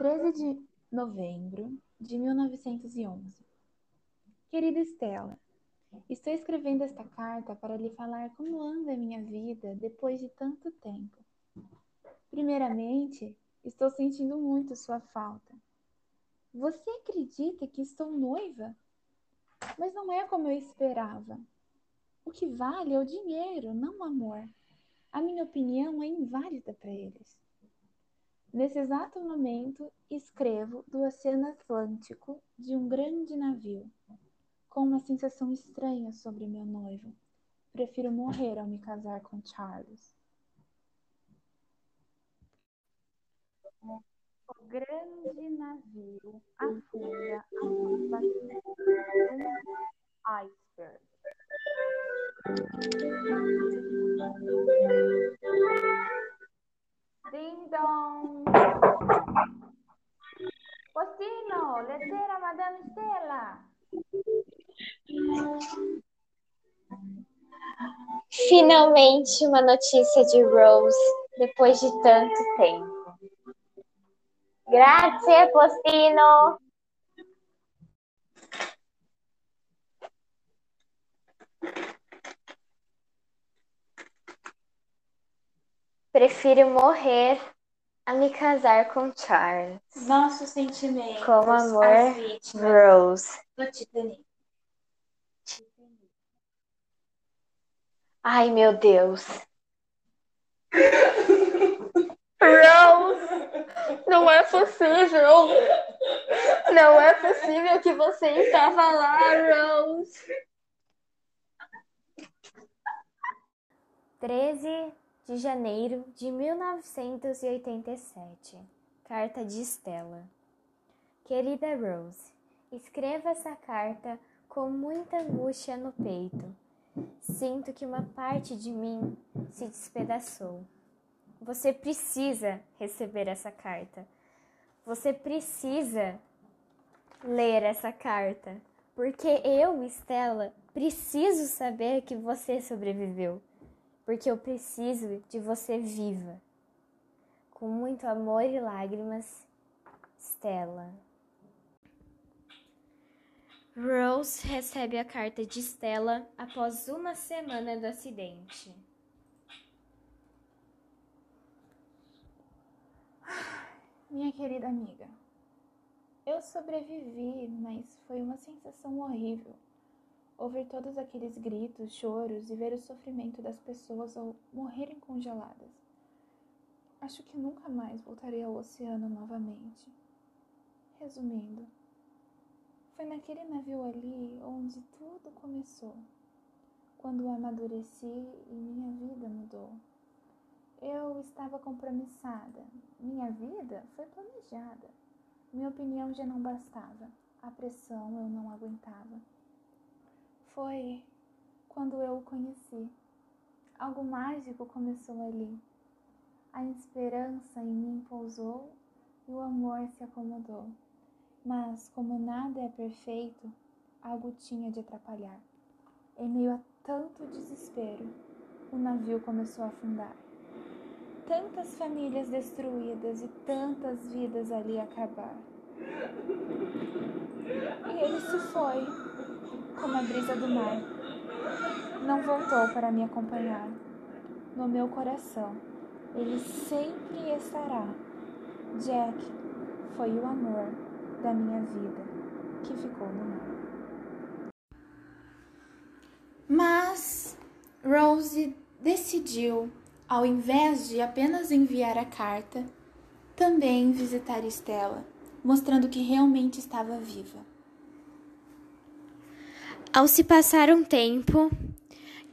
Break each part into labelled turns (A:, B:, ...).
A: 13 de novembro de 1911. Querida Estela, estou escrevendo esta carta para lhe falar como anda a minha vida depois de tanto tempo. Primeiramente, estou sentindo muito sua falta. Você acredita que estou noiva? Mas não é como eu esperava. O que vale é o dinheiro, não o amor. A minha opinião é inválida para eles. Nesse exato momento, escrevo do Oceano Atlântico de um grande navio, com uma sensação estranha sobre meu noivo. Prefiro morrer ao me casar com Charles. O grande navio afunda a iceberg. Ding dong. Postino, lettera Madame Stella.
B: Finalmente uma notícia de Rose depois de tanto tempo. Grazie, Postino. Prefiro morrer a me casar com Charles.
A: Nossos sentimentos.
B: Com amor, Rose.
A: do Titanic.
B: Ai, meu Deus. Rose, não é possível. Não é possível que você estava lá, Rose. 13 de janeiro de 1987. Carta de Estela. Querida Rose, escreva essa carta com muita angústia no peito. Sinto que uma parte de mim se despedaçou. Você precisa receber essa carta. Você precisa ler essa carta. Porque eu, Estela, preciso saber que você sobreviveu. Porque eu preciso de você viva. Com muito amor e lágrimas, Stella. Rose recebe a carta de Stella após uma semana do acidente.
A: Minha querida amiga, eu sobrevivi, mas foi uma sensação horrível. Ouvir todos aqueles gritos, choros e ver o sofrimento das pessoas ao morrerem congeladas. Acho que nunca mais voltarei ao oceano novamente. Resumindo, foi naquele navio ali onde tudo começou, quando amadureci e minha vida mudou. Eu estava compromissada, minha vida foi planejada. Minha opinião já não bastava, a pressão eu não aguentava. Foi quando eu o conheci. Algo mágico começou ali. A esperança em mim pousou e o amor se acomodou. Mas, como nada é perfeito, algo tinha de atrapalhar. Em meio a tanto desespero, o navio começou a afundar. Tantas famílias destruídas e tantas vidas ali acabar. E ele se foi, como a brisa do mar. Não voltou para me acompanhar. No meu coração, ele sempre estará. Jack foi o amor da minha vida que ficou no mar. Mas Rose decidiu, ao invés de apenas enviar a carta, também visitar Estela, mostrando que realmente estava viva.
B: Ao se passar um tempo,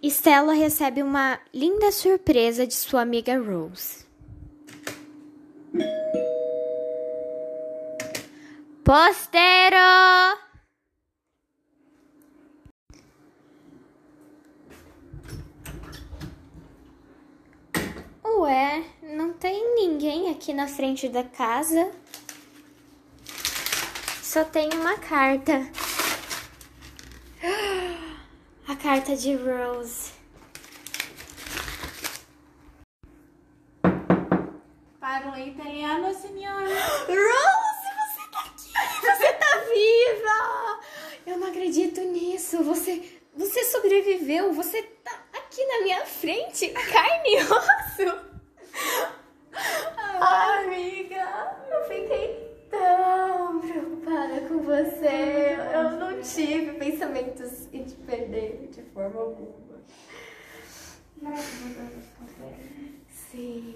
B: Stella recebe uma linda surpresa de sua amiga Rose. Postero! Ué, não tem ninguém aqui na frente da casa. Só tem uma carta. A carta de Rose.
A: Para o italiano, senhora.
B: Rose,
C: você
B: tá aqui! Você tá viva! Eu não acredito nisso. Você, você
C: sobreviveu. Você tá aqui na minha frente, carne e osso.
B: Ai, ah, amiga, eu fiquei tão preocupada com você. Eu não tive pensamentos em te perder de forma alguma. Sim.